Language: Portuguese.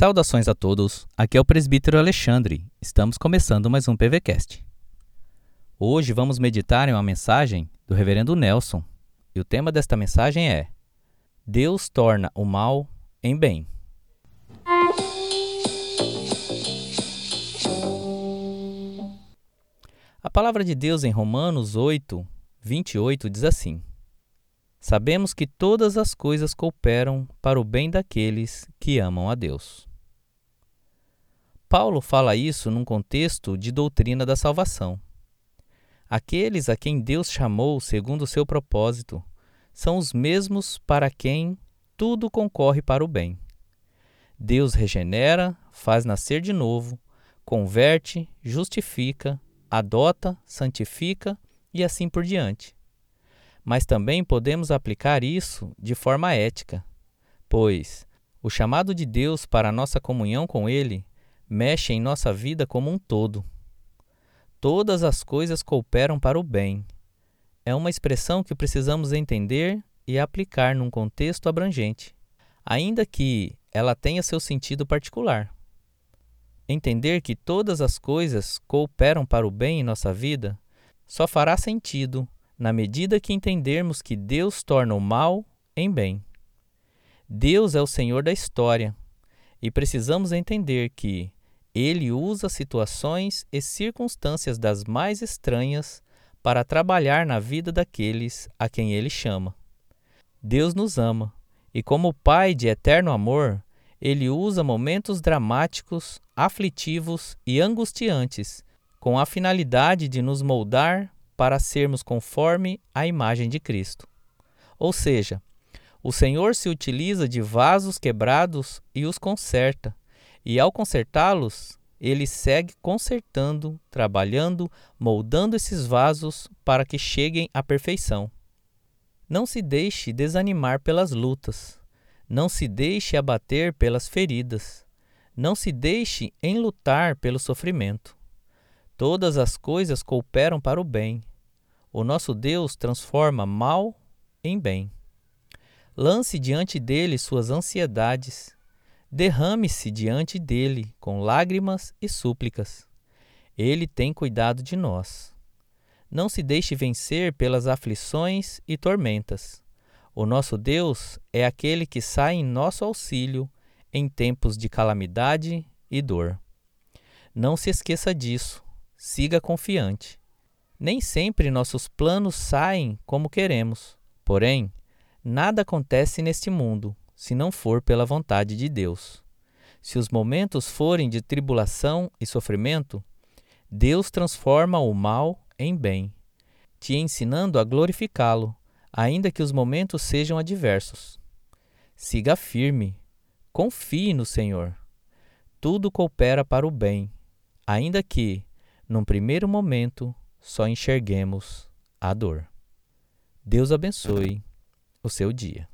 Saudações a todos, aqui é o presbítero Alexandre. Estamos começando mais um PVCast. Hoje vamos meditar em uma mensagem do reverendo Nelson, e o tema desta mensagem é Deus torna o mal em bem. A palavra de Deus em Romanos 8, 28 diz assim: Sabemos que todas as coisas cooperam para o bem daqueles que amam a Deus. Paulo fala isso num contexto de doutrina da salvação. Aqueles a quem Deus chamou segundo o seu propósito são os mesmos para quem tudo concorre para o bem. Deus regenera, faz nascer de novo, converte, justifica, adota, santifica e assim por diante mas também podemos aplicar isso de forma ética, pois o chamado de Deus para a nossa comunhão com Ele mexe em nossa vida como um todo. Todas as coisas cooperam para o bem. É uma expressão que precisamos entender e aplicar num contexto abrangente, ainda que ela tenha seu sentido particular. Entender que todas as coisas cooperam para o bem em nossa vida só fará sentido na medida que entendermos que Deus torna o mal em bem. Deus é o Senhor da história e precisamos entender que Ele usa situações e circunstâncias das mais estranhas para trabalhar na vida daqueles a quem Ele chama. Deus nos ama e, como Pai de eterno amor, Ele usa momentos dramáticos, aflitivos e angustiantes com a finalidade de nos moldar para sermos conforme a imagem de Cristo. Ou seja, o Senhor se utiliza de vasos quebrados e os conserta, e ao consertá-los, ele segue consertando, trabalhando, moldando esses vasos para que cheguem à perfeição. Não se deixe desanimar pelas lutas, não se deixe abater pelas feridas, não se deixe enlutar pelo sofrimento. Todas as coisas cooperam para o bem o nosso Deus transforma mal em bem. Lance diante dele suas ansiedades, derrame-se diante dele com lágrimas e súplicas. Ele tem cuidado de nós. Não se deixe vencer pelas aflições e tormentas. O nosso Deus é aquele que sai em nosso auxílio em tempos de calamidade e dor. Não se esqueça disso. Siga confiante. Nem sempre nossos planos saem como queremos. Porém, nada acontece neste mundo se não for pela vontade de Deus. Se os momentos forem de tribulação e sofrimento, Deus transforma o mal em bem, te ensinando a glorificá-lo, ainda que os momentos sejam adversos. Siga firme, confie no Senhor. Tudo coopera para o bem, ainda que, num primeiro momento, só enxerguemos a dor. Deus abençoe o seu dia.